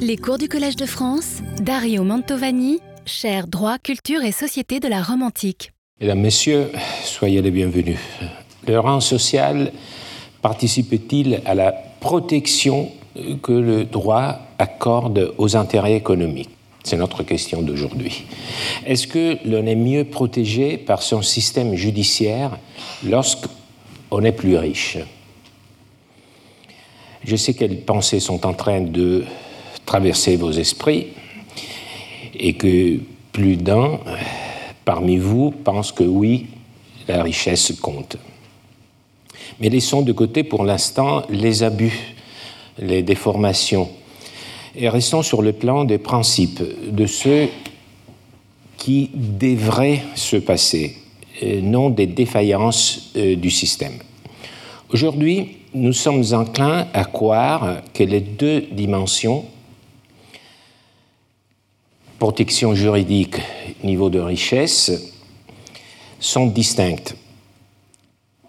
Les cours du Collège de France, Dario Mantovani, cher droit, culture et société de la Rome antique. Mesdames, Messieurs, soyez les bienvenus. Le rang social participe-t-il à la protection que le droit accorde aux intérêts économiques? C'est notre question d'aujourd'hui. Est-ce que l'on est mieux protégé par son système judiciaire lorsqu'on est plus riche? Je sais quelles pensées sont en train de traverser vos esprits et que plus d'un parmi vous pense que oui, la richesse compte. Mais laissons de côté pour l'instant les abus, les déformations, et restons sur le plan des principes, de ce qui devrait se passer, non des défaillances euh, du système. Aujourd'hui, nous sommes enclins à croire que les deux dimensions, protection juridique, niveau de richesse, sont distinctes.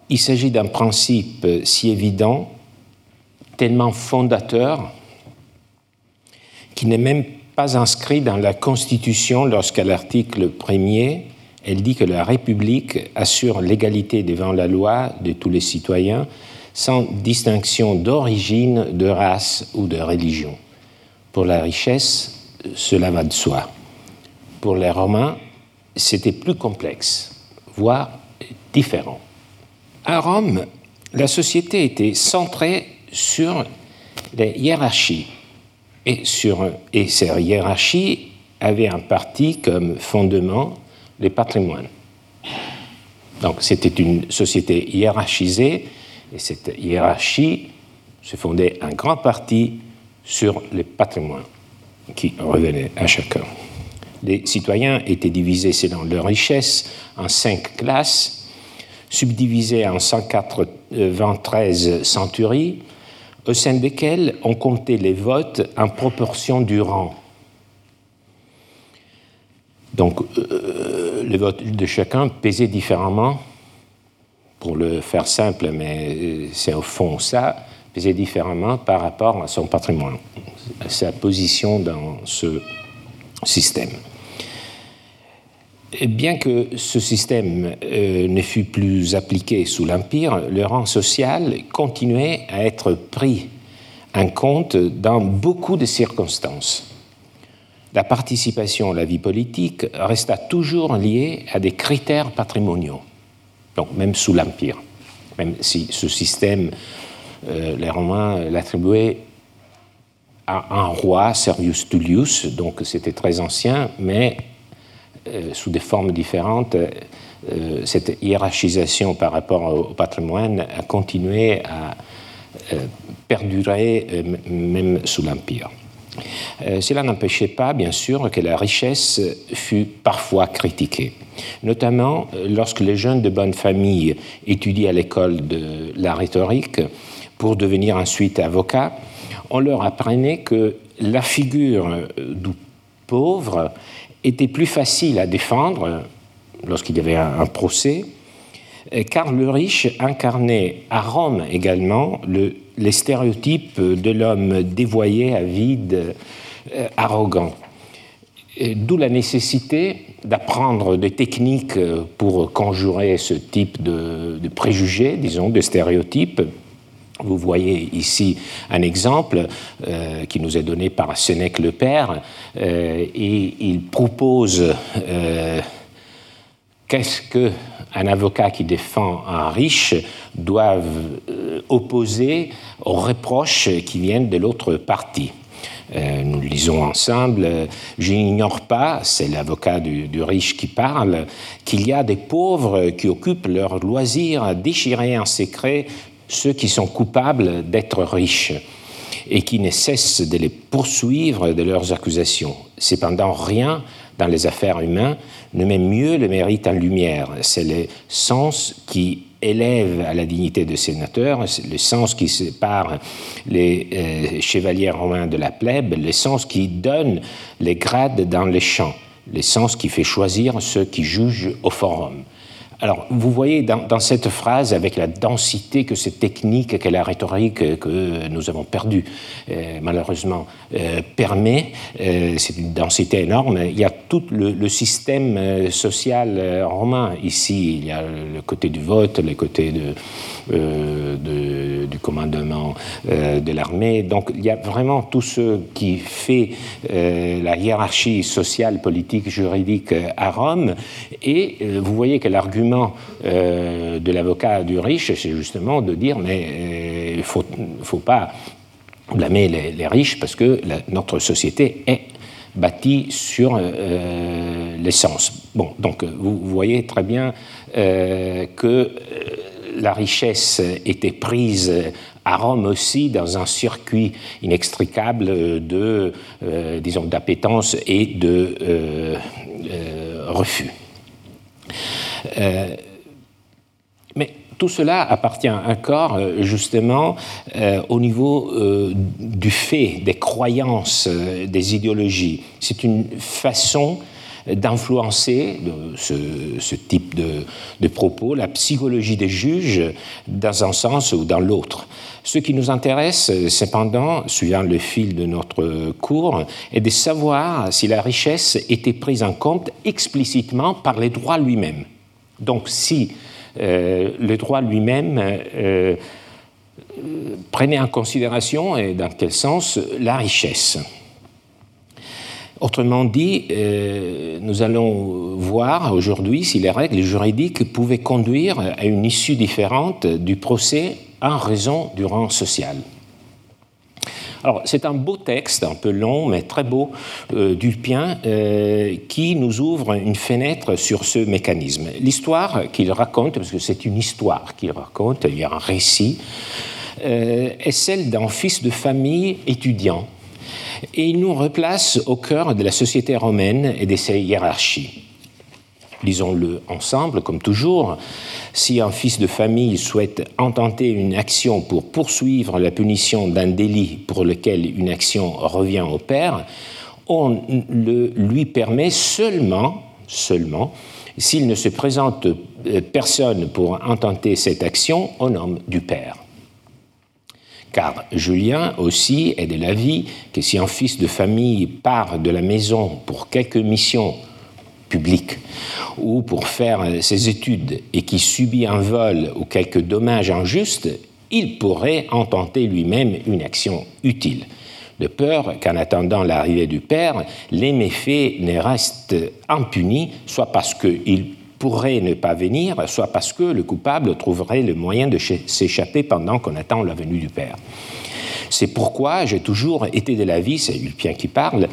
Il s'agit d'un principe si évident, tellement fondateur, qui n'est même pas inscrit dans la Constitution lorsqu'à l'article 1er, elle dit que la République assure l'égalité devant la loi de tous les citoyens sans distinction d'origine, de race ou de religion. Pour la richesse, cela va de soi. Pour les Romains, c'était plus complexe, voire différent. À Rome, la société était centrée sur les hiérarchies et, sur, et ces hiérarchies avaient un parti comme fondement les patrimoines. Donc c'était une société hiérarchisée et cette hiérarchie se fondait en grande partie sur les patrimoines qui revenaient à chacun. Les citoyens étaient divisés selon leur richesse en cinq classes subdivisés en 193 centuries, au sein desquelles on comptait les votes en proportion du rang. Donc, euh, les votes de chacun pesaient différemment, pour le faire simple, mais c'est au fond ça, pesaient différemment par rapport à son patrimoine, à sa position dans ce système bien que ce système euh, ne fût plus appliqué sous l'Empire, le rang social continuait à être pris en compte dans beaucoup de circonstances. La participation à la vie politique resta toujours liée à des critères patrimoniaux, donc même sous l'Empire, même si ce système, les Romains l'attribuaient à un roi, Servius Tullius, donc c'était très ancien, mais euh, sous des formes différentes, euh, cette hiérarchisation par rapport au, patrimoine a continué à euh, perdurer même sous l'Empire. cela n'empêchait pas, bien sûr, que la richesse fût parfois critiquée, notamment lorsque les jeunes de bonne famille étudiaient à l'école de la rhétorique pour devenir ensuite avocats. On leur apprenait que la figure du pauvre était plus facile à défendre lorsqu'il y avait un, procès, car le riche incarnait à Rome également le, les stéréotypes de l'homme dévoyé, avide, euh, arrogant. D'où la nécessité d'apprendre des techniques pour conjurer ce type de préjugés, disons, de stéréotypes, vous voyez ici un exemple euh, qui nous est donné par Sénèque le Père, euh, et il propose euh, qu'est-ce qu'un avocat qui défend un riche doit opposer aux reproches qui viennent de l'autre partie. nous lisons ensemble, je n'ignore pas, c'est l'avocat du, du, riche qui parle, qu'il y a des pauvres qui occupent leur loisir à déchirer en secret ceux qui sont coupables d'être riches et qui ne cessent de les poursuivre de leurs accusations. Cependant, rien dans les affaires humaines ne met mieux le mérite en lumière. C'est le sens qui élève à la dignité de sénateur, le sens qui sépare les euh, chevaliers romains de la plèbe, le sens qui donne les grades dans les champs, le sens qui fait choisir ceux qui jugent au forum. Alors, vous voyez dans, cette phrase, avec la densité que cette technique, que la rhétorique que nous avons perdue, euh, malheureusement, euh, permet, euh, c'est une densité énorme, il y a tout le, système social romain ici. Il y a le côté du vote, le côté de, du commandement de l'armée. Donc, il y a vraiment tout ce qui fait la hiérarchie sociale, politique, juridique à Rome. Et vous voyez que l'argument euh, de l'avocat du riche, c'est justement de dire mais euh, il ne faut, pas blâmer les, riches parce que notre société est bâtie sur euh, l'essence. Bon, donc vous, voyez très bien que la richesse était prise à Rome aussi dans un circuit inextricable de, disons, d'appétence et de refus. Euh, mais tout cela appartient encore euh, justement euh, au niveau du fait, des croyances, des idéologies. C'est une façon d'influencer ce, type de, propos, la psychologie des juges, dans un sens ou dans l'autre. Ce qui nous intéresse, cependant, suivant le fil de notre cours, est de savoir si la richesse était prise en compte explicitement par les droits lui-même. Donc si euh, le droit lui-même euh, prenait en considération, et dans quel sens, la richesse. Autrement dit, euh, nous allons voir aujourd'hui si les règles juridiques pouvaient conduire à une issue différente du procès en raison du rang social. Alors, c'est un beau texte, un peu long, mais très beau, euh, d'Ulpien, euh, qui nous ouvre une fenêtre sur ce mécanisme. L'histoire qu'il raconte, parce que c'est une histoire qu'il raconte, il y a un récit, est celle d'un fils de famille étudiant. Et il nous replace au cœur de la société romaine et de ses hiérarchies lisons-le ensemble, comme toujours. Si un fils de famille souhaite intenter une action pour poursuivre la punition d'un délit pour lequel une action revient au père, on le lui permet seulement, seulement, s'il ne se présente euh, personne pour intenter cette action au nom du père. Car Julien aussi est de l'avis que si un fils de famille part de la maison pour quelque mission public ou pour faire ses études et qui subit un vol ou quelque dommage injuste, il pourrait en tenter lui-même une action utile, de peur qu'en attendant l'arrivée du Père, les méfaits ne restent impunis, soit parce qu'il pourrait ne pas venir, soit parce que le coupable trouverait le moyen de s'échapper pendant qu'on attend la venue du Père. C'est pourquoi j'ai toujours été de l'avis, c'est Ulpien qui parle,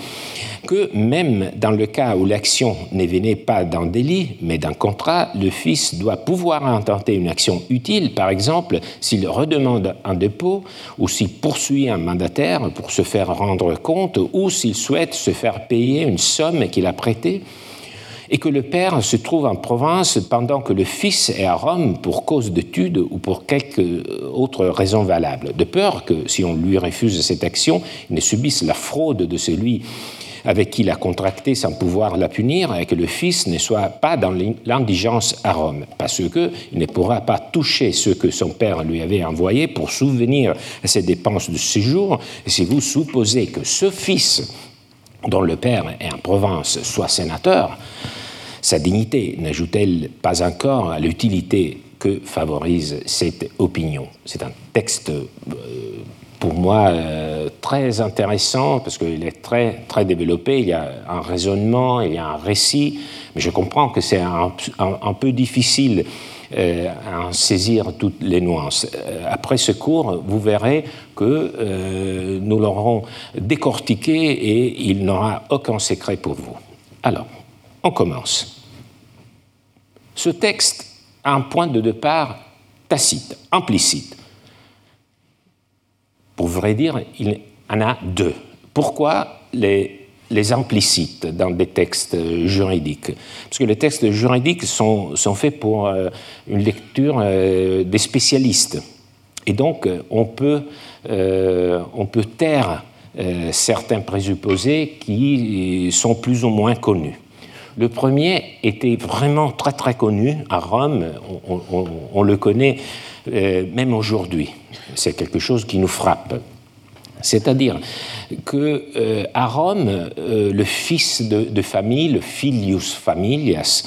que même dans le cas où l'action ne venait pas d'un délit, mais d'un contrat, le fils doit pouvoir intenter une action utile, par exemple s'il redemande un dépôt ou s'il poursuit un mandataire pour se faire rendre compte ou s'il souhaite se faire payer une somme qu'il a prêtée et que le père se trouve en province pendant que le fils est à Rome pour cause d'études ou pour quelque autre raison valable, de peur que si on lui refuse cette action, il ne subisse la fraude de celui avec qui il a contracté sans pouvoir la punir et que le fils ne soit pas dans l'indigence à Rome, parce qu'il ne pourra pas toucher ce que son père lui avait envoyé pour souvenir à ses dépenses de séjour. Et si vous supposez que ce fils dont le père est en province soit sénateur, sa dignité n'ajoute-t-elle pas encore à l'utilité que favorise cette opinion? C'est un texte euh, pour moi euh, très intéressant parce qu'il est très, très développé, il y a un raisonnement, il y a un récit, mais je comprends que c'est un, peu difficile euh, à en saisir toutes les nuances. Après ce cours, vous verrez que nous l'aurons décortiqué et il n'aura aucun secret pour vous. Alors, on commence. Ce texte a un point de départ tacite, implicite. Pour vrai dire, il en a deux. Pourquoi les, les implicites dans des textes juridiques Parce que les textes juridiques sont, faits pour euh, une lecture euh, des spécialistes. Et donc, on peut, euh, on peut taire certains présupposés qui sont plus ou moins connus. Le premier était vraiment très très connu à Rome, on, le connaît euh, même aujourd'hui. C'est quelque chose qui nous frappe. C'est-à-dire que euh, à Rome, euh, le fils de, famille, le filius familias,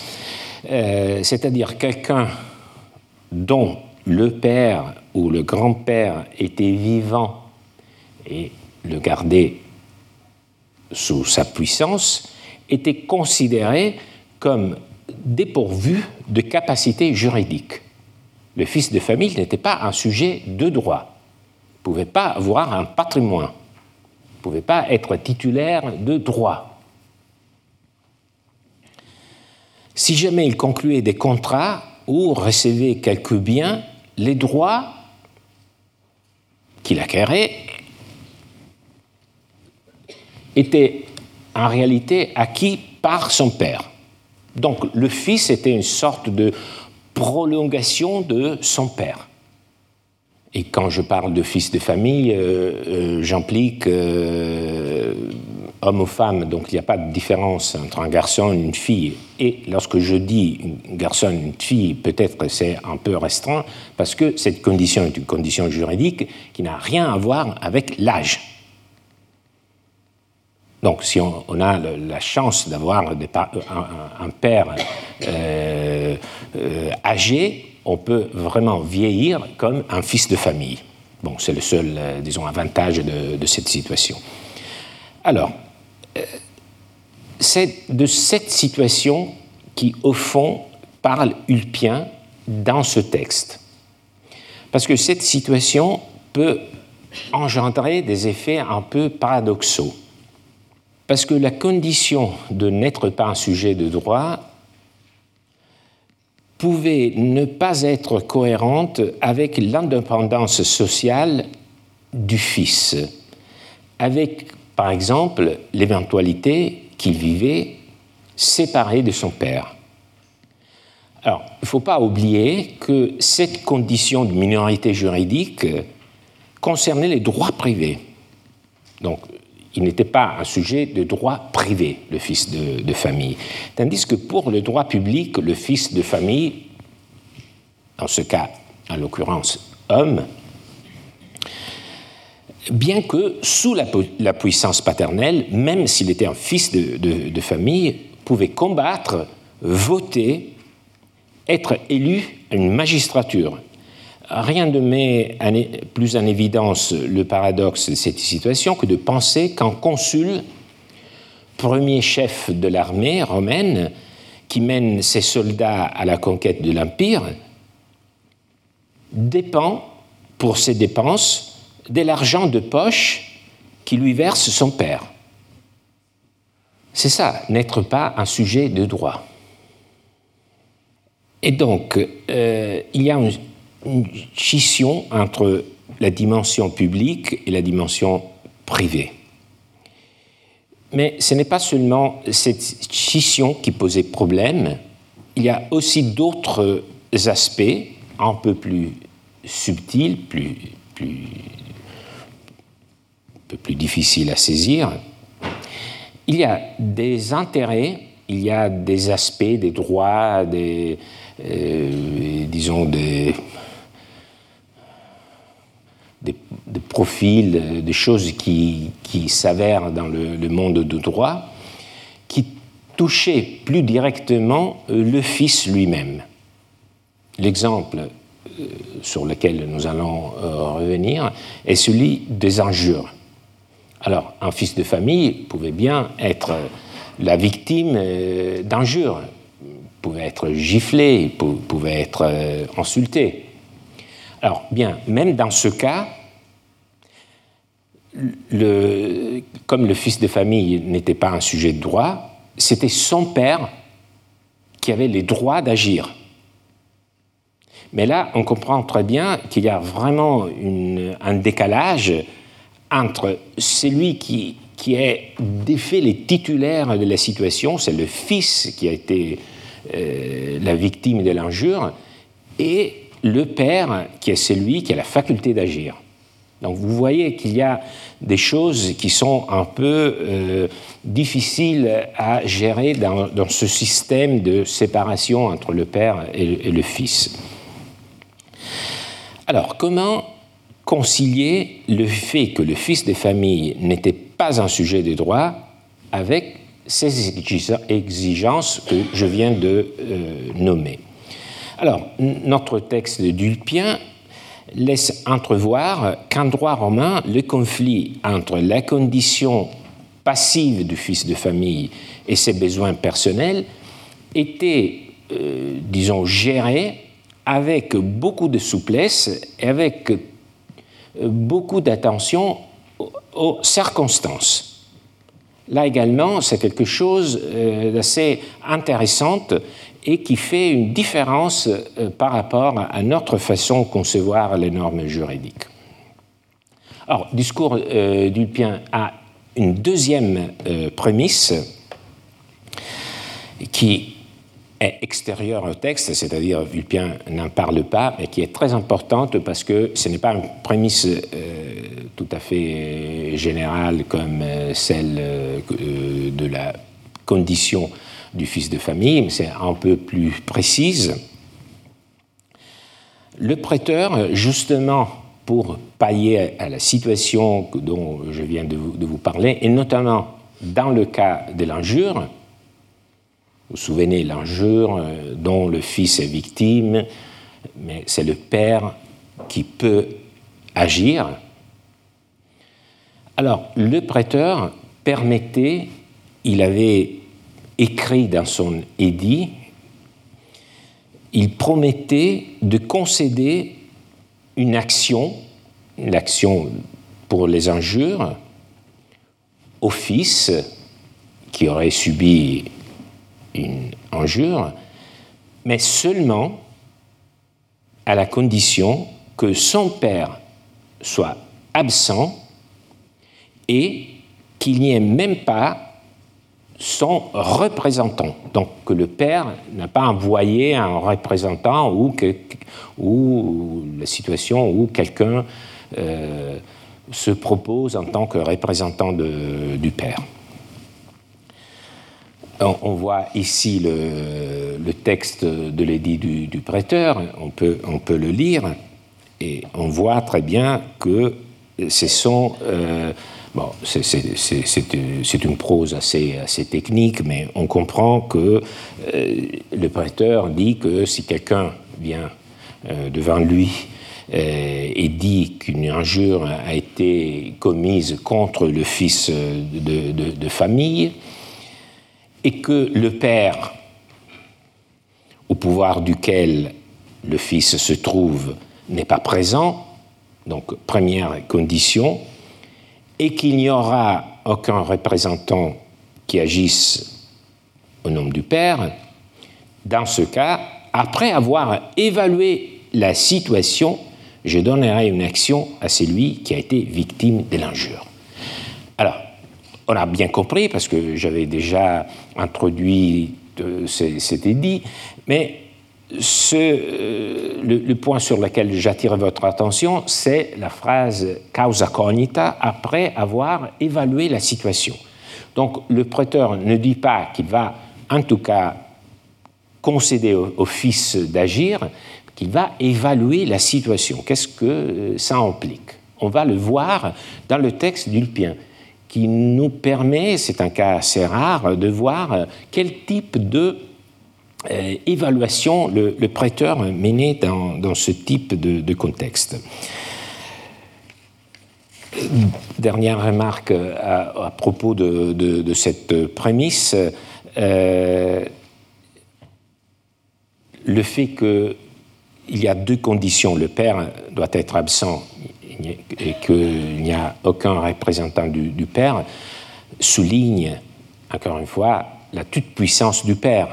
c'est-à-dire quelqu'un dont le père ou le grand-père était vivant et le gardait sous sa puissance, était considéré comme dépourvu de capacité juridique. Le fils de famille n'était pas un sujet de droit, ne pouvait pas avoir un patrimoine, ne pouvait pas être titulaire de droit. Si jamais il concluait des contrats ou recevait quelques biens, les droits qu'il acquérait étaient en réalité acquis par son père. Donc le fils était une sorte de prolongation de son père. Et quand je parle de fils de famille, euh, euh, j'implique euh, homme ou femme, donc il n'y a pas de différence entre un garçon et une fille. Et lorsque je dis un garçon une fille, peut-être c'est un peu restreint, parce que cette condition est une condition juridique qui n'a rien à voir avec l'âge. Donc, si on, a la chance d'avoir un, père âgé, on peut vraiment vieillir comme un fils de famille. Bon, c'est le seul, euh, disons, avantage de, cette situation. Alors, c'est de cette situation qui, au fond, parle Ulpien dans ce texte. Parce que cette situation peut engendrer des effets un peu paradoxaux. Parce que la condition de n'être pas un sujet de droit pouvait ne pas être cohérente avec l'indépendance sociale du fils, avec par exemple l'éventualité qu'il vivait séparé de son père. Alors, il ne faut pas oublier que cette condition de minorité juridique concernait les droits privés. Donc, il n'était pas un sujet de droit privé, le fils de, famille. Tandis que pour le droit public, le fils de famille, en ce cas, en l'occurrence, homme, bien que sous la, puissance paternelle, même s'il était un fils de, famille, pouvait combattre, voter, être élu à une magistrature rien ne met plus en évidence le paradoxe de cette situation que de penser qu'un consul, premier chef de l'armée romaine, qui mène ses soldats à la conquête de l'Empire, dépend pour ses dépenses de l'argent de poche qui lui verse son père. C'est ça, n'être pas un sujet de droit. Et donc, euh, il y a une scission entre la dimension publique et la dimension privée. Mais ce n'est pas seulement cette scission qui posait problème, il y a aussi d'autres aspects un peu plus subtils, plus, plus, un peu plus difficiles à saisir. Il y a des intérêts, il y a des aspects, des droits, des, euh, disons des, euh, des choses qui, s'avèrent dans le, monde du droit, qui touchaient plus directement euh, le Fils lui-même. L'exemple euh, sur lequel nous allons revenir est celui des injures. Alors, un fils de famille pouvait bien être la victime d'injures, pouvait être giflé, pouvait être insulté. Alors, bien, même dans ce cas, comme le fils de famille n'était pas un sujet de droit, c'était son père qui avait les droits d'agir. Mais là, on comprend très bien qu'il y a vraiment un décalage entre celui qui, est défait les titulaires de la situation, c'est le fils qui a été euh, la victime de l'injure, et le père qui est celui qui a la faculté d'agir. Donc vous voyez qu'il y a des choses qui sont un peu euh, difficiles à gérer dans, ce système de séparation entre le père et, le fils. Alors comment concilier le fait que le fils des familles n'était pas un sujet de droit avec ces exigences que je viens de euh, nommer? Alors, notre texte Dulpien laisse entrevoir qu'en droit romain, le conflit entre la condition passive du fils de famille et ses besoins personnels était, euh, disons, géré avec beaucoup de souplesse et avec euh, beaucoup d'attention aux circonstances. Là également, c'est quelque chose euh, d'assez intéressant et qui fait une différence euh, par rapport à notre façon de concevoir les normes juridiques. Alors, discours euh, d'Ulpien a une deuxième euh, prémisse qui est extérieure au texte, c'est-à-dire Ulpien n'en parle pas, mais qui est très importante parce que ce n'est pas une prémisse tout à fait générale comme celle de la condition du fils de famille, mais c'est un peu plus précise. Le prêteur, justement pour pailler à la situation dont je viens de vous, parler, et notamment dans le cas de l'injure, vous vous souvenez, l'injure euh, dont le fils est victime, mais c'est le père qui peut agir. Alors, le prêteur permettait, il avait écrit dans son édit, il promettait de concéder une action, une action pour les injures, au fils qui aurait subi une injure, mais seulement à la condition que son père soit absent et qu'il n'y ait même pas son représentant. Donc que le père n'a pas envoyé un représentant ou, que, ou la situation où quelqu'un euh, se propose en tant que représentant du père. On, voit ici le, texte de l'édit du, prêteur, on peut, on peut le lire, et on voit très bien que ce sont... Euh, Bon, c'est une prose assez, technique, mais on comprend que euh, le prêteur dit que si quelqu'un vient euh, devant lui euh, et dit qu'une injure a été commise contre le fils de, famille, et que le père, au pouvoir duquel le fils se trouve, n'est pas présent, donc première condition, et qu'il n'y aura aucun représentant qui agisse au nom du Père, dans ce cas, après avoir évalué la situation, je donnerai une action à celui qui a été victime de l'injure. Alors, on a bien compris, parce que j'avais déjà introduit euh, cet édit, mais euh, le, point sur lequel j'attire votre attention, c'est la phrase causa cognita après avoir évalué la situation. Donc le prêteur ne dit pas qu'il va en tout cas concéder au, fils d'agir, qu'il va évaluer la situation. Qu'est-ce que euh, ça implique? On va le voir dans le texte d'Ulpien qui nous permet, c'est un cas assez rare, de voir quel type de euh, évaluation le, prêteur menait dans, ce type de, contexte. Dernière remarque à, propos de, cette prémisse. Euh, le fait qu'il y a deux conditions, le père doit être absent et qu'il n'y a aucun représentant du, du père, souligne, encore une fois, la toute-puissance du père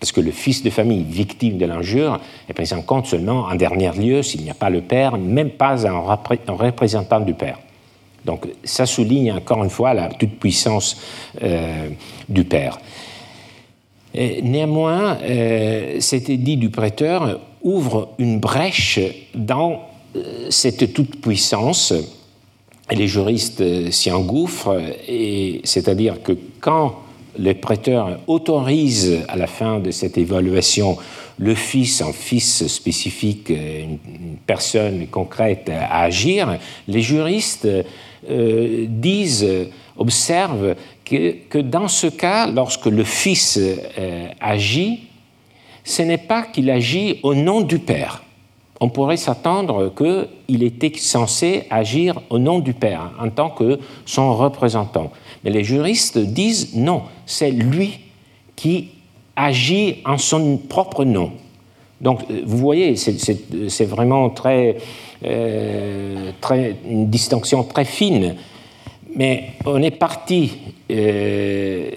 parce que le fils de famille victime de l'injure est pris en compte seulement en dernier lieu s'il n'y a pas le père, même pas un, représentant du père. Donc ça souligne encore une fois la toute-puissance euh, du père. néanmoins, euh, cet édit du prêteur ouvre une brèche dans euh, cette toute-puissance les juristes s'y engouffrent, c'est-à-dire que quand le prêteur autorise à la fin de cette évaluation le fils en fils spécifique, une, personne concrète à agir, les juristes euh, disent, observent que, dans ce cas, lorsque le fils euh, agit, ce n'est pas qu'il agit au nom du père. On pourrait s'attendre qu'il était censé agir au nom du père en tant que son représentant. Mais les juristes disent non, c'est lui qui agit en son propre nom. Donc, euh, vous voyez, c'est vraiment très, euh, très, une distinction très fine. Mais on est parti euh,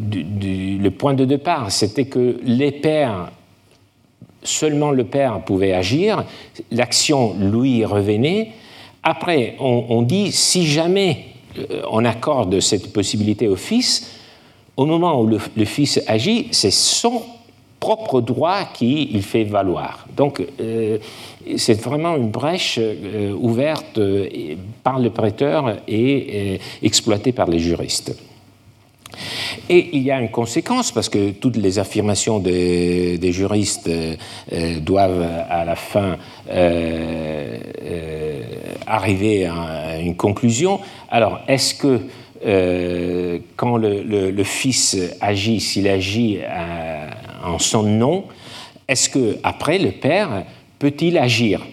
du, le point de départ, c'était que les pères, seulement le père pouvait agir, l'action lui revenait. Après, on, dit si jamais on accorde cette possibilité au fils, au moment où le, fils agit, c'est son propre droit qu'il fait valoir. Donc, euh, c'est vraiment une brèche euh, ouverte euh, par le prêteur et exploitée par les juristes. Et il y a une conséquence, parce que toutes les affirmations des, juristes doivent à la fin arriver à une conclusion. Alors, est-ce que quand le, fils agit, s'il agit en son nom, est-ce que après le père peut-il agir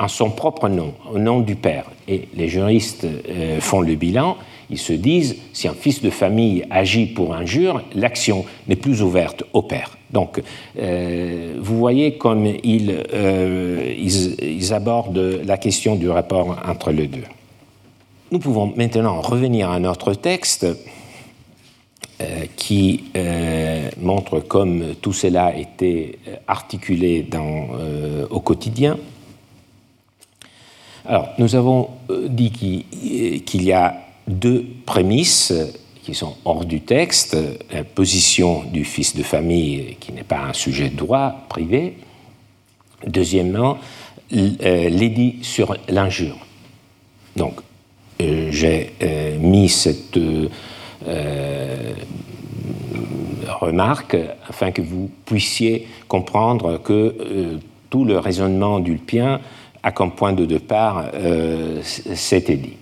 en son propre nom, au nom du père? Et les juristes euh, font le bilan. Ils se disent, si un fils de famille agit pour injure, l'action n'est plus ouverte au père. Donc, euh, vous voyez comme euh, ils, abordent la question du rapport entre les deux. Nous pouvons maintenant revenir à notre texte euh, qui montre comme tout cela était articulé au quotidien. Alors, nous avons dit qu'il y a deux prémices qui sont hors du texte, la position du fils de famille qui n'est pas un sujet de droit privé. Deuxièmement, l'édit sur l'injure. Donc, j'ai mis cette euh, remarque afin que vous puissiez comprendre que euh, tout le raisonnement d'Ulpien a comme point de départ euh, cet édit.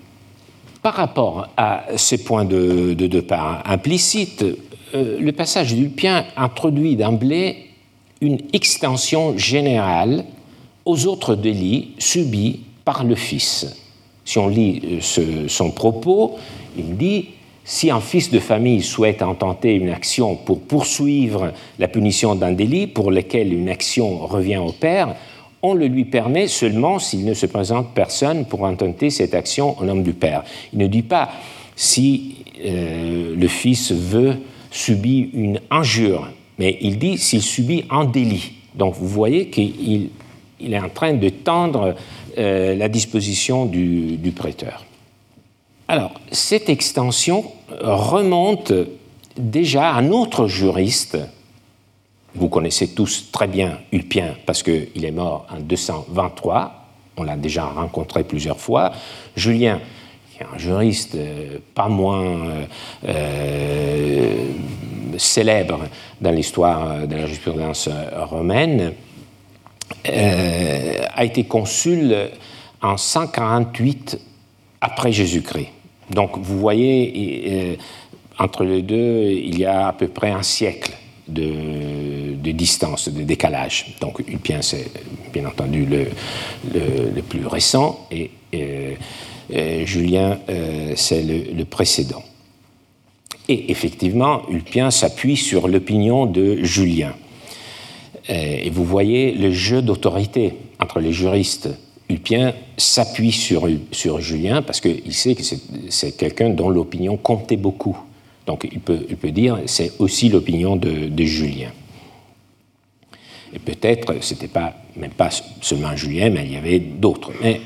Par rapport à ces points de, départ implicites, le passage d'Ulpien introduit d'emblée une extension générale aux autres délits subis par le Fils. Si on lit son propos, il dit si un fils de famille souhaite intenter une action pour poursuivre la punition d'un délit pour lequel une action revient au père, on le lui permet seulement s'il ne se présente personne pour intenter cette action au nom du père. Il ne dit pas si euh, le fils veut subir une injure, mais il dit s'il subit un délit. Donc vous voyez qu'il est en train de tendre euh, la disposition du prêteur. Alors, cette extension remonte déjà à un autre juriste. Vous connaissez tous très bien Ulpien parce qu'il est mort en 223. On l'a déjà rencontré plusieurs fois. Julien, qui est un juriste euh, pas moins euh, euh, célèbre dans l'histoire de la jurisprudence romaine, a été consul en 148 après Jésus-Christ. Donc vous voyez, entre les deux, il y a à peu près un siècle de, distance, de décalage. Donc Ulpien, c'est bien entendu le, le, plus récent et euh, euh, Julien, c'est le, précédent. Et effectivement, Ulpien s'appuie sur l'opinion de Julien. Et vous voyez le jeu d'autorité entre les juristes Ulpien s'appuie sur, sur Julien parce qu'il sait que c'est quelqu'un dont l'opinion comptait beaucoup. Donc il peut, il peut dire c'est aussi l'opinion de, Julien. Et peut-être ce n'était pas, même pas seulement Julien, mais il y avait d'autres. Mais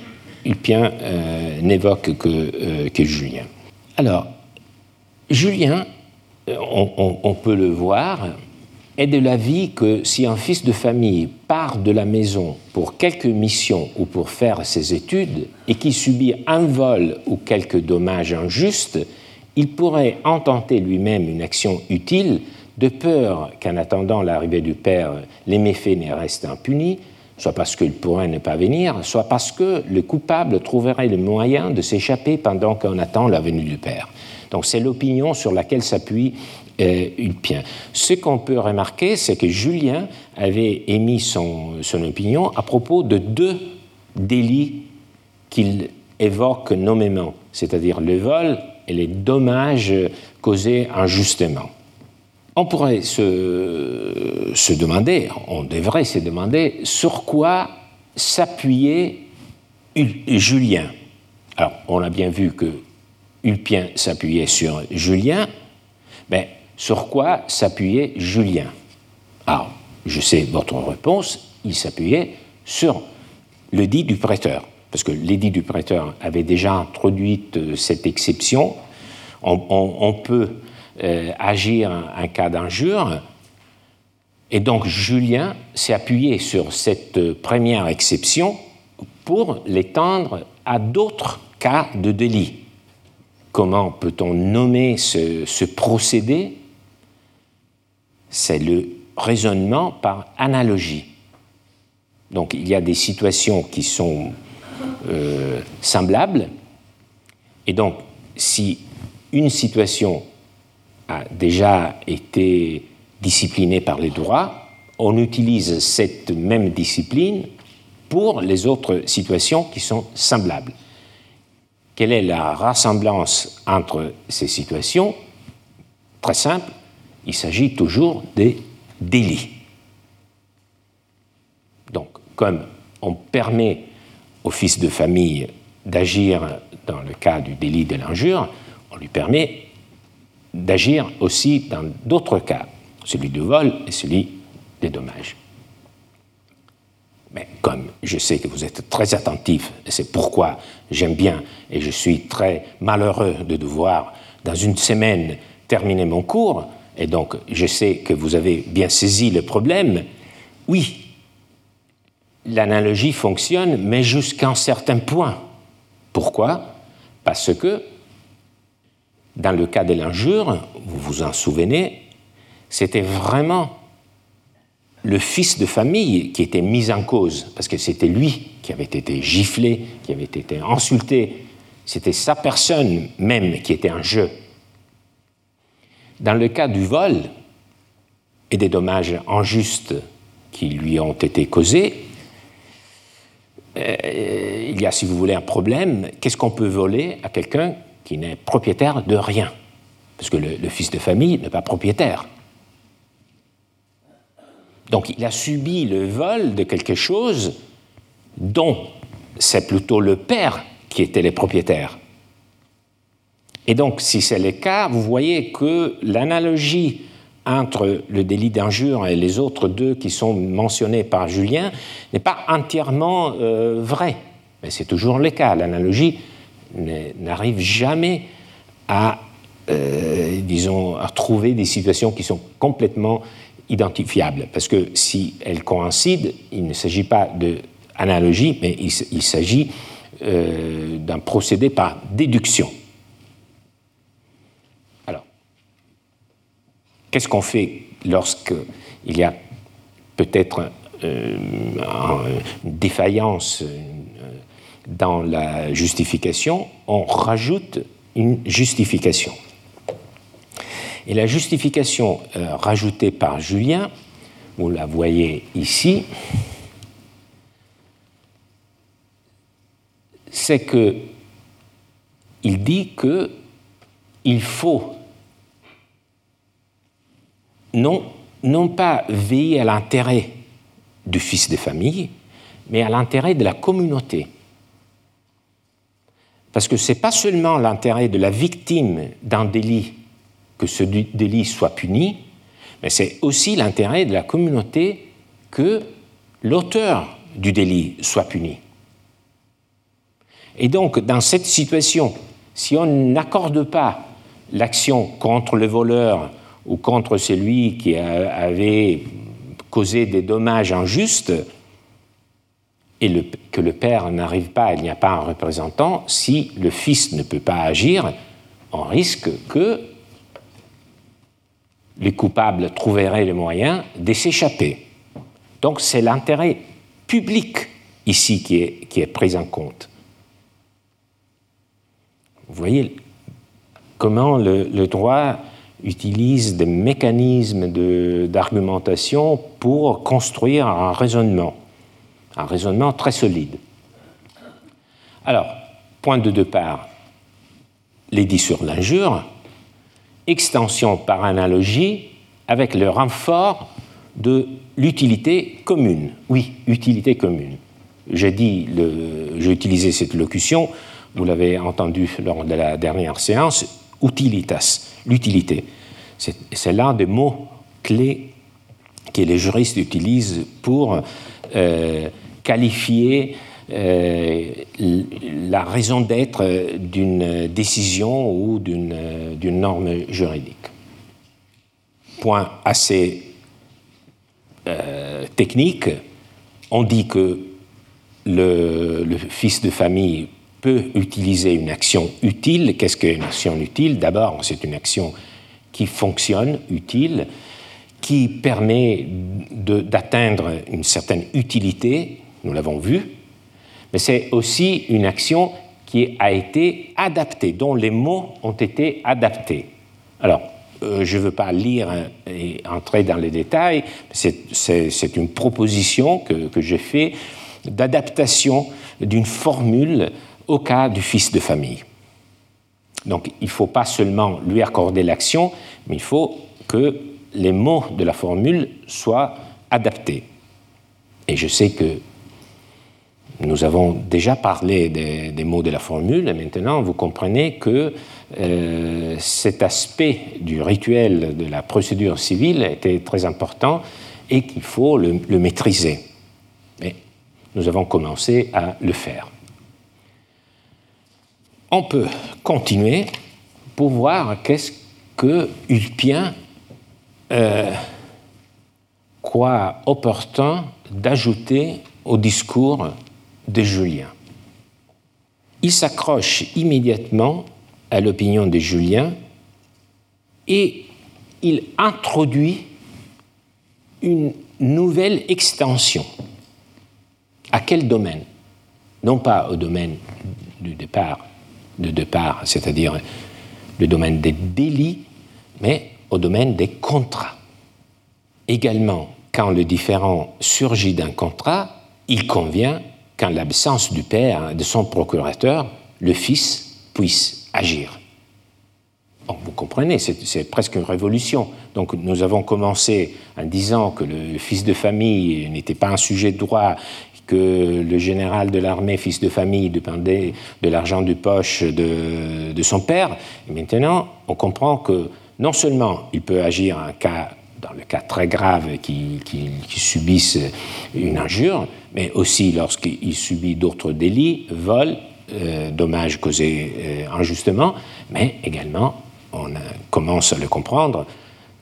Ulpien euh, n'évoque que, euh, que, Julien. Alors, Julien, euh, on, peut le voir, est de l'avis que si un fils de famille part de la maison pour quelque mission ou pour faire ses études et qui subit un vol ou quelque dommage injuste, il pourrait intenter lui-même une action utile de peur qu'en attendant l'arrivée du père, les méfaits ne restent impunis, soit parce qu'il pourrait ne pas venir, soit parce que le coupable trouverait le moyen de s'échapper pendant qu'on attend la venue du père. Donc c'est l'opinion sur laquelle s'appuie euh, Ulpien. Ce qu'on peut remarquer, c'est que Julien avait émis son, opinion à propos de deux délits qu'il évoque nommément, c'est-à-dire le vol et les dommages causés injustement. On pourrait se, demander, on devrait se demander sur quoi s'appuyait Julien. Alors, on a bien vu que Ulpien s'appuyait sur Julien, mais sur quoi s'appuyait Julien? Alors, je sais votre réponse, il s'appuyait sur le dit du prêteur, parce que l'édit du prêteur avait déjà introduit euh, cette exception. Euh, agir en cas d'injure, et donc Julien s'est appuyé sur cette première exception pour l'étendre à d'autres cas de délit. Comment peut-on nommer ce, procédé? C'est le raisonnement par analogie. Donc il y a des situations qui sont euh, semblables, et donc si une situation a déjà été disciplinée par les droits, on utilise cette même discipline pour les autres situations qui sont semblables. Quelle est la ressemblance entre ces situations? Très simple, il s'agit toujours des délits. Donc, comme on permet au fils de famille d'agir dans le cas du délit de l'injure, on lui permet d'agir aussi dans d'autres cas, celui du vol et celui des dommages. Mais comme je sais que vous êtes très attentif, et c'est pourquoi j'aime bien et je suis très malheureux de devoir, dans une semaine, terminer mon cours, et donc je sais que vous avez bien saisi le problème, oui, l'analogie fonctionne, mais jusqu'à un certain point. Pourquoi? Parce que, dans le cas de l'injure, vous vous en souvenez, c'était vraiment le fils de famille qui était mis en cause, parce que c'était lui qui avait été giflé, qui avait été insulté, c'était sa personne même qui était en jeu. Dans le cas du vol et des dommages injustes qui lui ont été causés, euh, il y a, si vous voulez, un problème. Qu'est-ce qu'on peut voler à quelqu'un qui n'est propriétaire de rien Parce que le fils de famille n'est pas propriétaire. Donc il a subi le vol de quelque chose dont c'est plutôt le père qui était le propriétaire. Et donc si c'est le cas, vous voyez que l'analogie entre le délit d'injure et les autres deux qui sont mentionnés par Julien n'est pas entièrement euh, vraie. Mais c'est toujours le cas. L'analogie n'arrive jamais à, euh, à trouver des situations qui sont complètement identifiable, parce que si elles coïncident, il ne s'agit pas d'analogie, mais il, s'agit euh, d'un procédé par déduction. Alors, qu'est-ce qu'on fait lorsqu'il y a peut-être euh, une défaillance dans la justification On rajoute une justification. Et la justification euh, rajoutée par Julien, vous la voyez ici, c'est que il dit que il faut non, non pas veiller à l'intérêt du fils de famille, mais à l'intérêt de la communauté. Parce que ce n'est pas seulement l'intérêt de la victime d'un délit que ce délit soit puni, mais c'est aussi l'intérêt de la communauté que l'auteur du délit soit puni. Et donc, dans cette situation, si on n'accorde pas l'action contre le voleur ou contre celui qui avait causé des dommages injustes, et que le père n'arrive pas, il n'y a pas un représentant, si le fils ne peut pas agir, on risque que les coupables trouveraient le moyen de s'échapper. Donc c'est l'intérêt public ici qui est, qui est pris en compte. Vous voyez comment le, droit utilise des mécanismes d'argumentation pour construire un raisonnement, un raisonnement très solide. Alors, point de départ, l'édit sur l'injure, extension par analogie avec le renfort de l'utilité commune. Oui, utilité commune. J'ai utilisé cette locution, vous l'avez entendu lors de la dernière séance, utilitas, l'utilité. C'est l'un des mots clés que les juristes utilisent pour euh, qualifier euh, la raison d'être d'une décision ou d'une norme juridique. Point assez euh, technique, on dit que le, le, fils de famille peut utiliser une action utile. Qu'est-ce qu'une action utile? D'abord, c'est une action qui fonctionne, utile, qui permet d'atteindre une certaine utilité, nous l'avons vu, mais c'est aussi une action qui a été adaptée, dont les mots ont été adaptés. Alors, euh, je ne veux pas lire et entrer dans les détails, c'est une proposition que, que j'ai faite d'adaptation d'une formule au cas du fils de famille. Donc il ne faut pas seulement lui accorder l'action, mais il faut que les mots de la formule soient adaptés. Et je sais que nous avons déjà parlé des, mots de la formule, et maintenant vous comprenez que euh, cet aspect du rituel de la procédure civile était très important et qu'il faut le, maîtriser. Mais nous avons commencé à le faire on peut continuer pour voir qu'est-ce que Ulpien euh, croit opportun d'ajouter au discours de Julien. Il s'accroche immédiatement à l'opinion de Julien et il introduit une nouvelle extension. À quel domaine? Non pas au domaine du départ c'est-à-dire le domaine des délits, mais au domaine des contrats. Également, quand le différent surgit d'un contrat, il convient qu'en l'absence du père, de son procurateur, le fils puisse agir. vous comprenez, c'est presque une révolution. Donc nous avons commencé en disant que le fils de famille n'était pas un sujet de droit que le général de l'armée, fils de famille, dépendait de l'argent du poche de, son père. Et maintenant, on comprend que non seulement il peut agir dans le cas très grave qu'il subisse une injure, mais aussi lorsqu'il subit d'autres délits, vol, euh, dommages causés euh, injustement, mais également, on commence à le comprendre,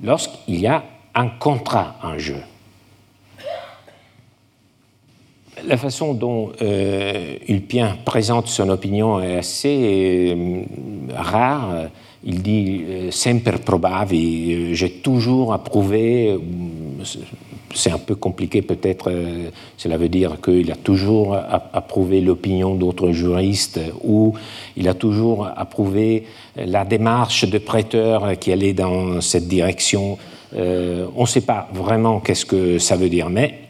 lorsqu'il y a un contrat en jeu la façon dont euh, Ulpien présente son opinion est assez euh, rare. Il dit euh, semper probavi, j'ai toujours approuvé. C'est un peu compliqué peut-être, cela veut dire qu'il a toujours approuvé l'opinion d'autres juristes ou il a toujours approuvé la démarche de prêteurs qui allait dans cette direction. on ne sait pas vraiment qu'est-ce que ça veut dire, mais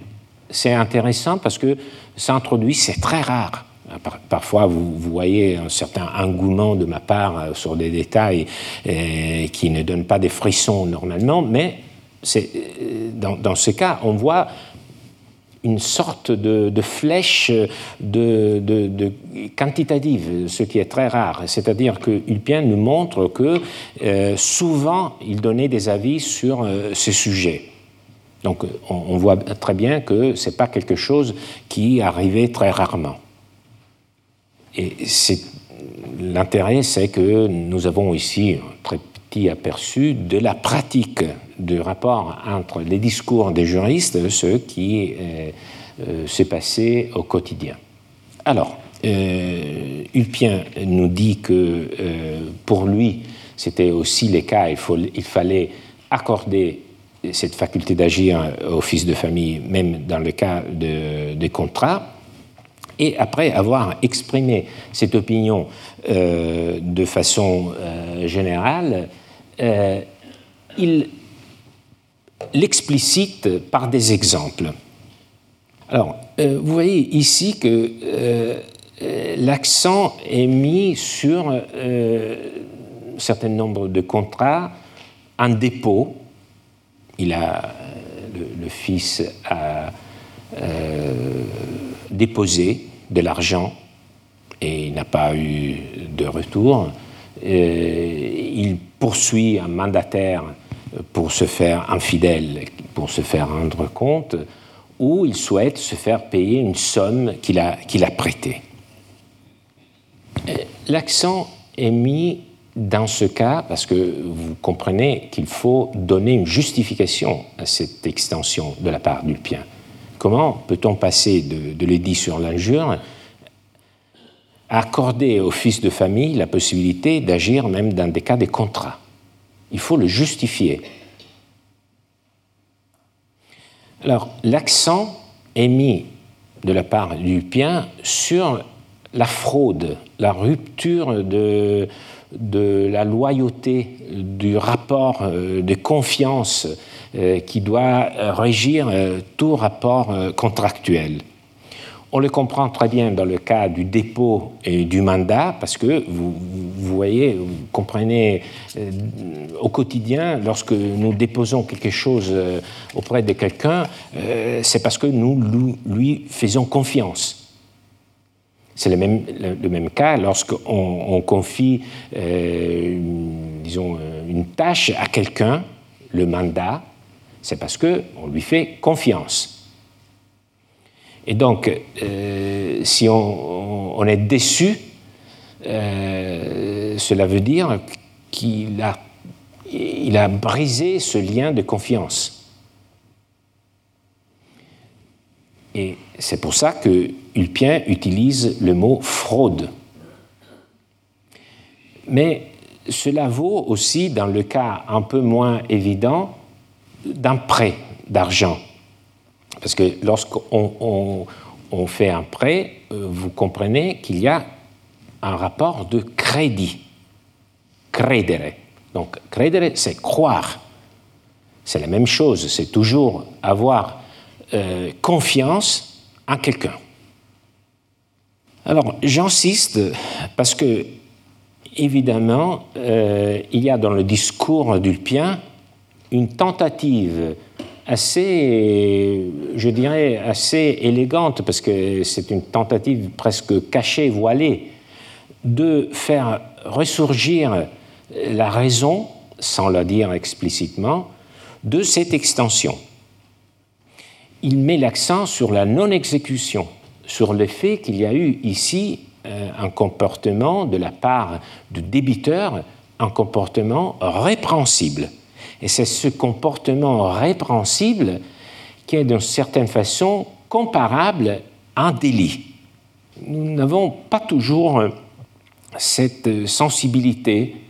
c'est intéressant parce que ça introduit, c'est très rare. Parfois, vous, voyez un certain engouement de ma part euh, sur des détails euh, qui ne donnent pas des frissons normalement, mais euh, dans, dans, ce cas, on voit une sorte de, flèche quantitative, ce qui est très rare. C'est-à-dire que Ulpien nous montre que souvent, il donnait des avis sur ces sujets. Donc on, voit très bien que ce n'est pas quelque chose qui arrivait très rarement. Et l'intérêt, c'est que nous avons ici petit aperçu de la pratique du rapport entre les discours des juristes, ce qui s'est passé au quotidien. Alors, euh, Ulpien nous dit que pour lui, c'était aussi le cas, il, fallait accorder cette faculté d'agir au fils de famille, même dans le cas de, des contrats. Et après avoir exprimé cette opinion euh, de façon euh, générale, euh, il l'explicite par des exemples. Alors, vous voyez ici que l'accent est mis sur un certain nombre de contrats en dépôt. Il a, le, fils a déposé de l'argent et il n'a pas eu de retour. il poursuit un mandataire pour se faire infidèle, pour se faire rendre compte, ou il souhaite se faire payer une somme qu'il a, a prêtée. L'accent est mis dans ce cas parce que vous comprenez qu'il faut donner une justification à cette extension de la part d'Ulpien. Comment peut-on passer de, de l'édit sur l'injure accorder au fils de famille la possibilité d'agir même dans des cas de contrat Il faut le justifier. Alors, l'accent est mis de la part du Pien sur la fraude, la rupture de, de la loyauté, du rapport euh, de confiance euh, qui doit régir euh, tout rapport contractuel. On le comprend très bien dans le cas du dépôt et du mandat, parce que vous, voyez, vous comprenez au quotidien, lorsque nous déposons quelque chose auprès de quelqu'un, c'est parce que nous lui faisons confiance. C'est le même, le même, cas lorsqu'on confie, euh, une, disons, une tâche à quelqu'un, le mandat, c'est parce qu'on lui fait confiance. Et donc, euh, si on, est déçu, euh, cela veut dire qu'il a, il a brisé ce lien de confiance. Et c'est pour ça que Ulpien utilise le mot fraude. Mais cela vaut aussi dans le cas un peu moins évident d'un prêt d'argent. Parce que lorsqu'on on, fait un prêt, euh, vous comprenez qu'il y a un rapport de crédit. Credere. Donc, credere, c'est croire. C'est la même chose, c'est toujours avoir euh, confiance en quelqu'un. Alors, j'insiste parce que, évidemment, euh, il y a dans le discours d'Ulpien une tentative assez, je dirais, assez élégante, parce que c'est une tentative presque cachée, voilée, de faire ressurgir la raison, sans la dire explicitement, de cette extension. Il met l'accent sur la non-exécution sur le fait qu'il y a eu ici euh, un comportement de la part du débiteur, un comportement répréhensible. Et c'est ce comportement répréhensible qui est d'une certaine façon comparable à un délit. Nous n'avons pas toujours cette sensibilité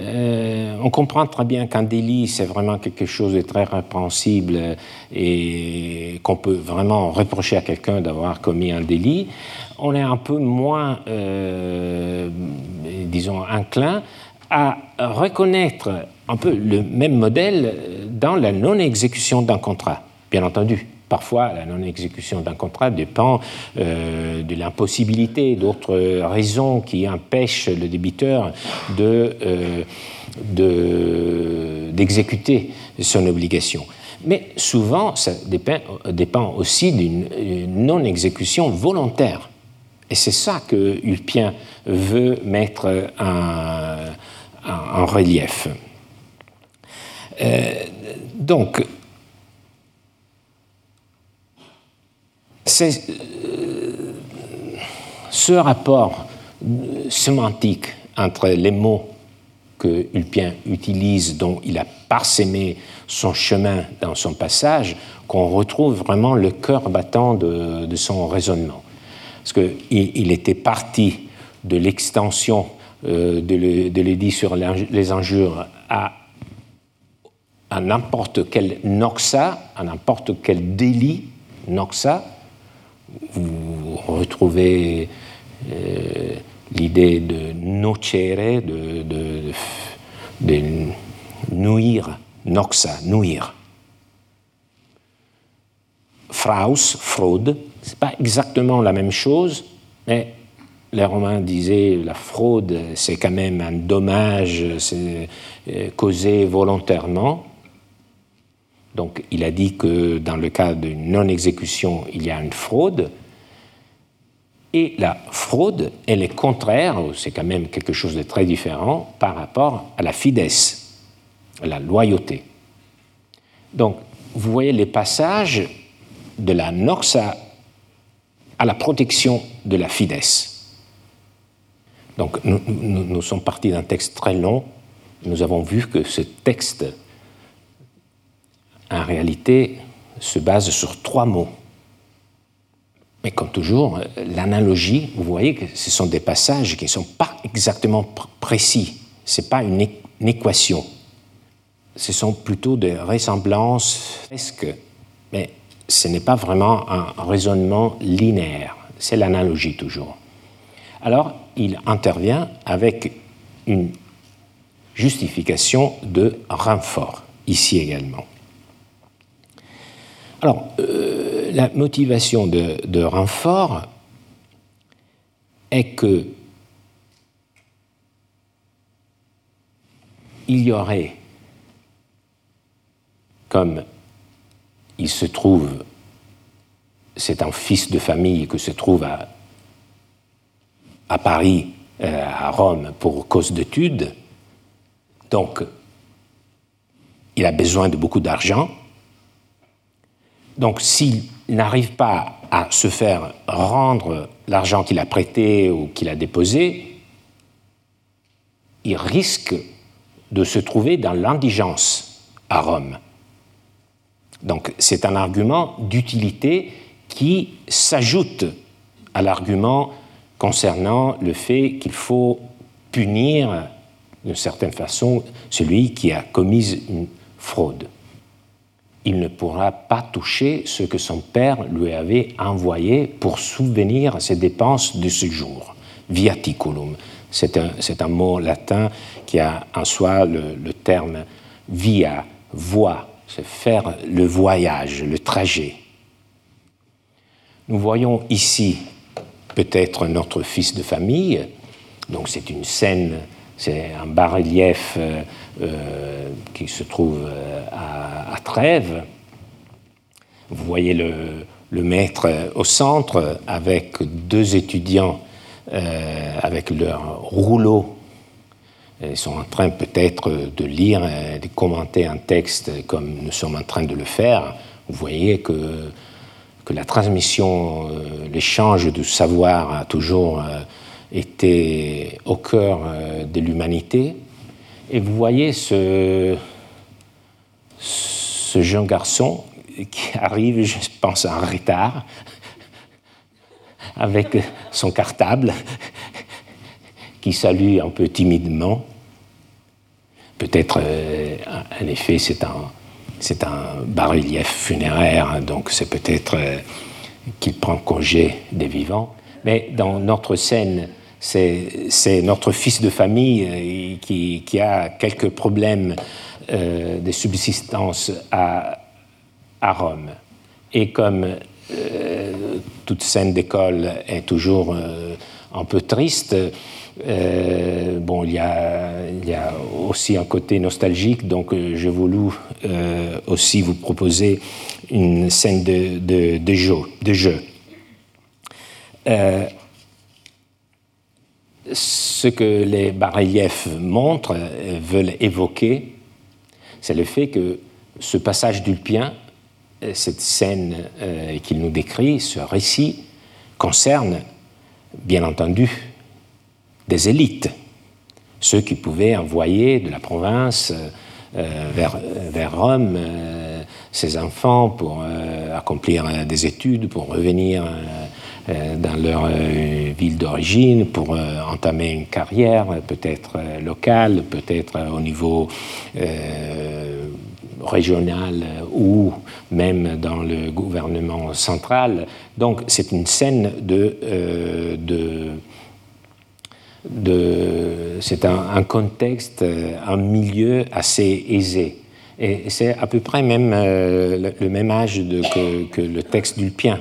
euh, on comprend très bien qu'un délit, c'est vraiment quelque chose de très répréhensible et qu'on peut vraiment reprocher à quelqu'un d'avoir commis un délit. On est un peu moins, euh, disons, inclin à reconnaître un peu le même modèle dans la non-exécution d'un contrat, bien entendu. Parfois, la non-exécution d'un contrat dépend euh, de l'impossibilité d'autres raisons qui empêchent le débiteur euh, d'exécuter son obligation. Mais souvent, ça dépend, dépend aussi d'une non-exécution volontaire. Et c'est ça que Ulpien veut mettre en, relief. Euh, donc, c'est euh, ce rapport sémantique entre les mots que Ulpien utilise, dont il a parsemé son chemin dans son passage, qu'on retrouve vraiment le cœur battant de, son raisonnement. Parce qu'il il était parti de l'extension de l'édit sur les injures à, à n'importe quel noxa, à n'importe quel délit noxa. Vous retrouvez euh, l'idée de nocere, de, de, de, nuire, noxa, nuire. Fraus, fraude, c'est pas exactement la même chose, mais les Romains disaient la fraude, c'est quand même un dommage euh, causé volontairement. Donc il a dit que dans le cas d'une non-exécution, il y a une fraude. Et la fraude, elle est contraire, c'est quand même quelque chose de très différent par rapport à la fidesse, à la loyauté. Donc, vous voyez les passages de la noxa à la protection de la fidesse. Donc, nous, nous sommes partis d'un texte très long. Nous avons vu que ce texte, en réalité, se base sur trois mots. Mais comme toujours, l'analogie, vous voyez que ce sont des passages qui ne sont pas exactement précis. Ce n'est pas une, équation. Ce sont plutôt des ressemblances presque, mais ce n'est pas vraiment un raisonnement linéaire. C'est l'analogie toujours. Alors, il intervient avec une justification de renfort, ici également. Alors, euh, la motivation de, renfort est que il y aurait, comme il se trouve, c'est un fils de famille que se trouve à, à Paris, euh, à Rome, pour cause d'études, donc il a besoin de beaucoup d'argent, donc s'il n'arrive pas à se faire rendre l'argent qu'il a prêté ou qu'il a déposé, il risque de se trouver dans l'indigence à Rome. Donc c'est un argument d'utilité qui s'ajoute à l'argument concernant le fait qu'il faut punir d'une certaine façon celui qui a commis une fraude il ne pourra pas toucher ce que son père lui avait envoyé pour souvenir ses dépenses de ce jour. Viaticulum. C'est un, un, mot latin qui a en soi le, le terme via, voie, c'est faire le voyage, le trajet. Nous voyons ici peut-être notre fils de famille, donc c'est une scène, c'est un bas-relief euh, euh, qui se trouve euh, à, Trèves. Vous voyez le, maître au centre avec deux étudiants avec leur rouleau. Ils sont en train peut-être de lire, de commenter un texte comme nous sommes en train de le faire. Vous voyez que, que la transmission, l'échange du savoir a toujours été au cœur de l'humanité. Et vous voyez ce, ce jeune garçon qui arrive, je pense, en retard, avec son cartable, qui salue un peu timidement. Peut-être, euh, en effet, c'est un, c'est un bas-relief funéraire, donc c'est peut-être euh, qu'il prend congé des vivants. Mais dans notre scène c'est notre fils de famille euh, qui, a quelques problèmes euh, de subsistance à, Rome. Et comme toute scène d'école est toujours un peu triste, bon, il y, a, aussi un côté nostalgique, donc j'ai voulu aussi vous proposer une scène de, jeu. De jeu ce que les bas-reliefs montrent, euh, veulent évoquer, c'est le fait que ce passage d'Ulpien, euh, cette scène euh, qu'il nous décrit, ce récit, concerne, bien entendu, des élites, ceux qui pouvaient envoyer de la province vers, vers Rome ses enfants pour accomplir des études, pour revenir dans leur ville d'origine, pour entamer une carrière peut-être locale, peut-être au niveau régional ou même dans le gouvernement central. Donc c'est une scène de... Euh, de, c'est un, contexte, un milieu assez aisé. Et c'est à peu près même euh, le, même âge que, le texte d'Ulpien.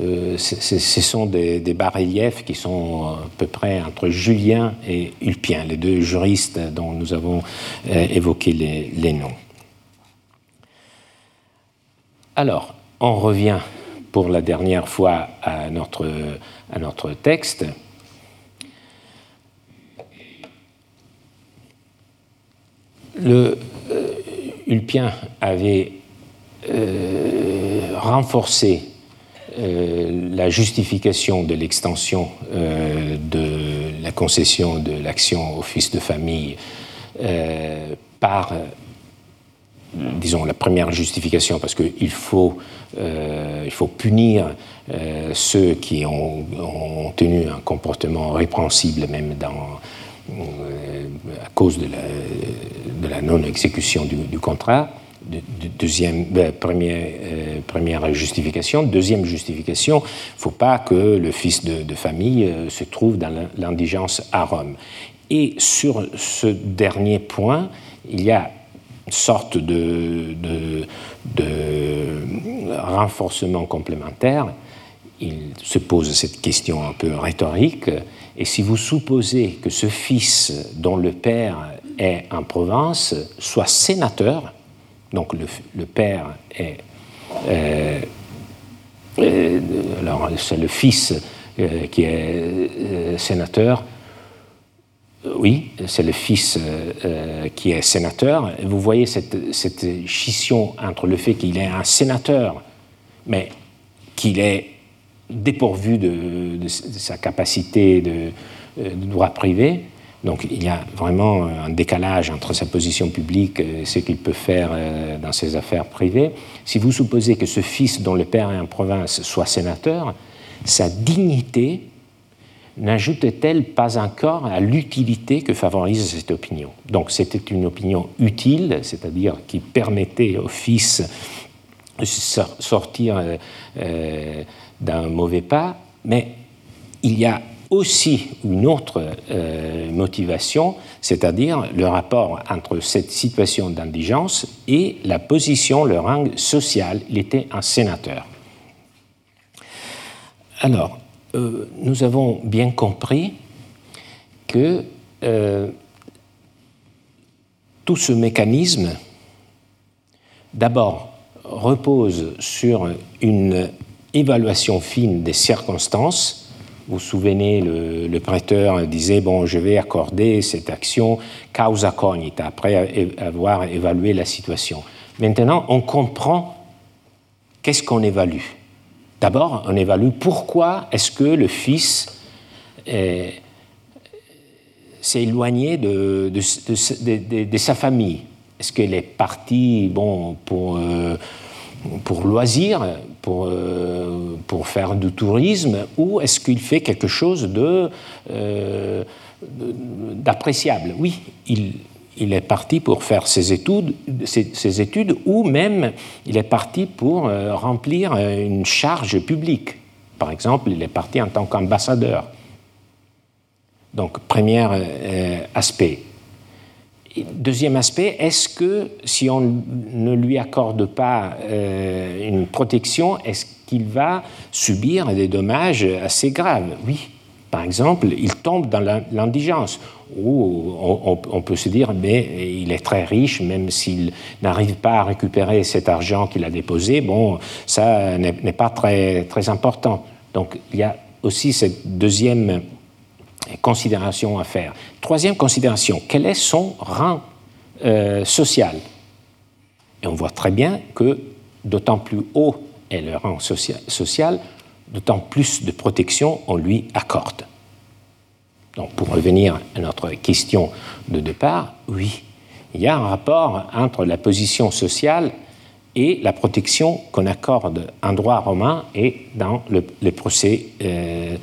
Euh, ce sont des, bas-reliefs qui sont à peu près entre Julien et Ulpien, les deux juristes dont nous avons évoqué les noms. Alors, on revient pour la dernière fois à notre texte. Le euh, Ulpien avait euh, renforcé euh, la justification de l'extension de la concession de l'action au fils de famille par disons, la première justification, parce qu'il faut, euh, il faut punir euh, ceux qui ont, tenu un comportement répréhensible, même dans, euh, à cause de la, non-exécution du, contrat. deuxième, première, première, justification. Deuxième justification, il ne faut pas que le fils de, de famille se trouve dans l'indigence à Rome. Et sur ce dernier point, il y a sorte de, renforcement complémentaire, il se pose cette question un peu rhétorique. Et si vous supposez que ce fils dont le père est en Provence soit sénateur, donc le, père est. Euh, euh, alors, c'est le fils euh, qui est sénateur, oui, c'est le fils qui est sénateur. Vous voyez cette, cette scission entre le fait qu'il est un sénateur, mais qu'il est dépourvu de, sa capacité de, droit privé. Donc il y a vraiment un décalage entre sa position publique et ce qu'il peut faire dans ses affaires privées. Si vous supposez que ce fils dont le père est en province soit sénateur, sa dignité n'ajoute-t-elle pas encore à l'utilité que favorise cette opinion? Donc c'était une opinion utile, c'est-à-dire qui permettait au fils de sortir euh, euh, d'un mauvais pas, mais il y a aussi une autre euh, motivation, c'est-à-dire le rapport entre cette situation d'indigence et la position, le rang social. Il était un sénateur. Alors, euh, nous avons bien compris que euh, tout ce mécanisme, d'abord, repose sur une évaluation fine des circonstances. Vous souvenez, le, prêteur disait, bon, je vais accorder cette action causa cognita, après avoir évalué la situation. Maintenant, on comprend qu'est-ce qu'on évalue. D'abord, on évalue pourquoi est-ce que le fils s'est éloigné de, sa famille. Est-ce qu'elle est partie bon, pour, euh, pour loisir, pour, euh, pour faire du tourisme, ou est-ce qu'il fait quelque chose euh, d'appréciable? Oui, il, il est parti pour faire ses études, ses, études ou même il est parti pour euh, remplir une charge publique. Par exemple, il est parti en tant qu'ambassadeur. Donc, premier aspect. Deuxième aspect, est-ce que si on ne lui accorde pas une protection, est-ce qu'il va subir des dommages assez graves? Oui. Par exemple, il tombe dans l'indigence où on, peut se dire, mais il est très riche, même s'il n'arrive pas à récupérer cet argent qu'il a déposé, bon, ça n'est pas très, très important. Donc il y a aussi cette deuxième considération à faire. Troisième considération, quel est son rang euh, social? Et on voit très bien que d'autant plus haut est le rang social, d'autant plus de protection on lui accorde. Donc pour revenir à notre question de départ, oui, il y a un rapport entre la position sociale et la protection qu'on accorde en droit romain et dans le, procès euh,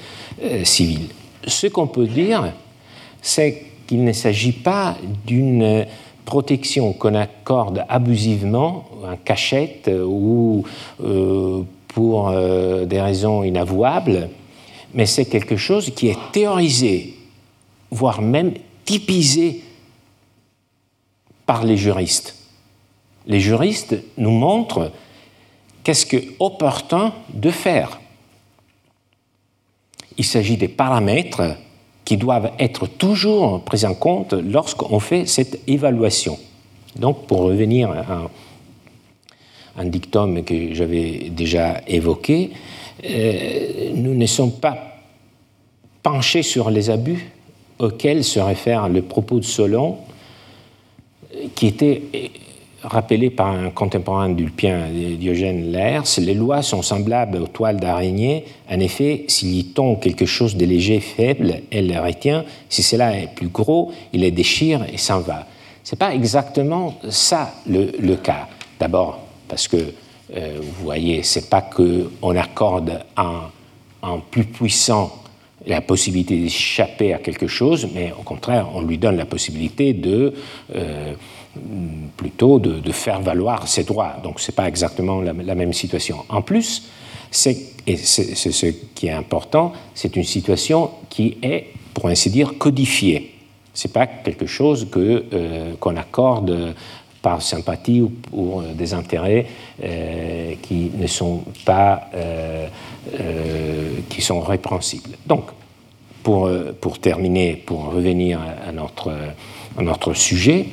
euh, civils. Ce qu'on peut dire, c'est qu'il ne s'agit pas d'une protection qu'on accorde abusivement, en cachette ou euh, pour euh, des raisons inavouables, mais c'est quelque chose qui est théorisé, voire même typisé par les juristes. Les juristes nous montrent qu'est-ce que opportun de faire. Il s'agit des paramètres qui doivent être toujours pris en compte lorsqu'on fait cette évaluation. Donc, pour revenir à un dictum que j'avais déjà évoqué, euh, nous ne sommes pas penchés sur les abus auxquels se réfère le propos de Solon, qui était rappelé par un contemporain d'Ulpien, Diogène Laërce, les lois sont semblables aux toiles d'araignée. En effet, s'il y tombe quelque chose de léger, faible, elle le retient. Si cela est plus gros, il les déchire et s'en va. Ce n'est pas exactement ça le, cas. D'abord, parce que, euh, vous voyez, ce n'est pas qu'on accorde un, un plus puissant la possibilité d'échapper à quelque chose, mais au contraire, on lui donne la possibilité de... Euh, plutôt de, faire valoir ses droits. Donc ce n'est pas exactement la, même situation. En plus, c'est, et c'est, ce qui est important, c'est une situation qui est, pour ainsi dire, codifiée. Ce n'est pas quelque chose que, euh, qu'on accorde par sympathie ou pour des intérêts euh, qui ne sont pas euh, qui sont répréhensibles. Donc, pour, pour terminer, pour revenir à notre, à notre sujet,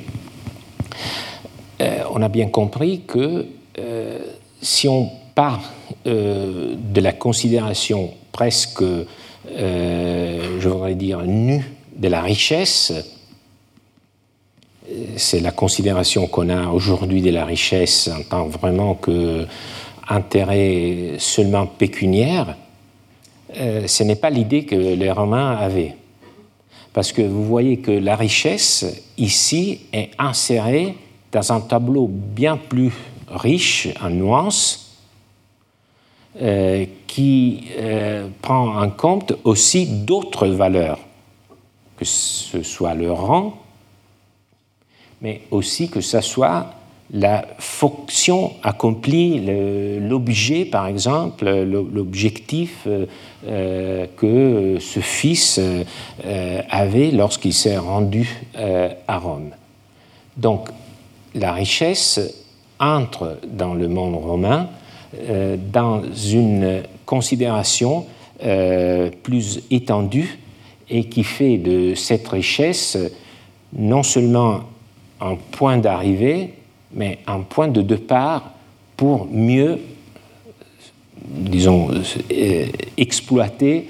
euh, on a bien compris que euh, si on part euh, de la considération presque, je voudrais dire, nue de la richesse, c'est la considération qu'on a aujourd'hui de la richesse en tant vraiment que intérêt seulement pécuniaire, ce n'est pas l'idée que les Romains avaient. Parce que vous voyez que la richesse, ici, est insérée dans un tableau bien plus riche en nuances, euh, qui euh, prend en compte aussi d'autres valeurs, que ce soit le rang, mais aussi que ce soit la fonction accomplie, l'objet par exemple, l'objectif euh, que ce fils avait lorsqu'il s'est rendu à Rome. Donc la richesse entre dans le monde romain euh, dans une considération euh, plus étendue et qui fait de cette richesse non seulement un point d'arrivée, mais un point de départ pour mieux, disons, euh, exploiter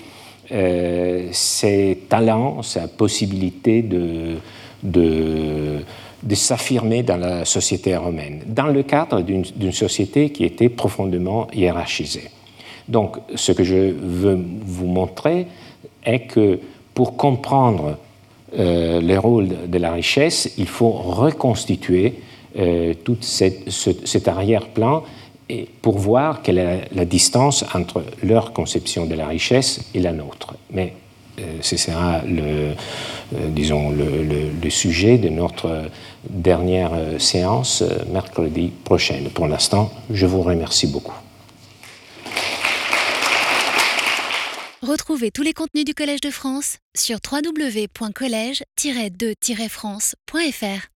ses talents, sa possibilité de, de s'affirmer dans la société romaine, dans le cadre d'une société qui était profondément hiérarchisée. Donc, ce que je veux vous montrer est que pour comprendre euh, les rôles de la richesse, il faut reconstituer euh, tout cet arrière-plan pour voir quelle est la distance entre leur conception de la richesse et la nôtre. Mais euh, ce sera le, euh, le, sujet de notre dernière euh, séance mercredi prochaine. Pour l'instant, je vous remercie beaucoup. Retrouvez tous les contenus du Collège de France sur www.colège-2-france.fr.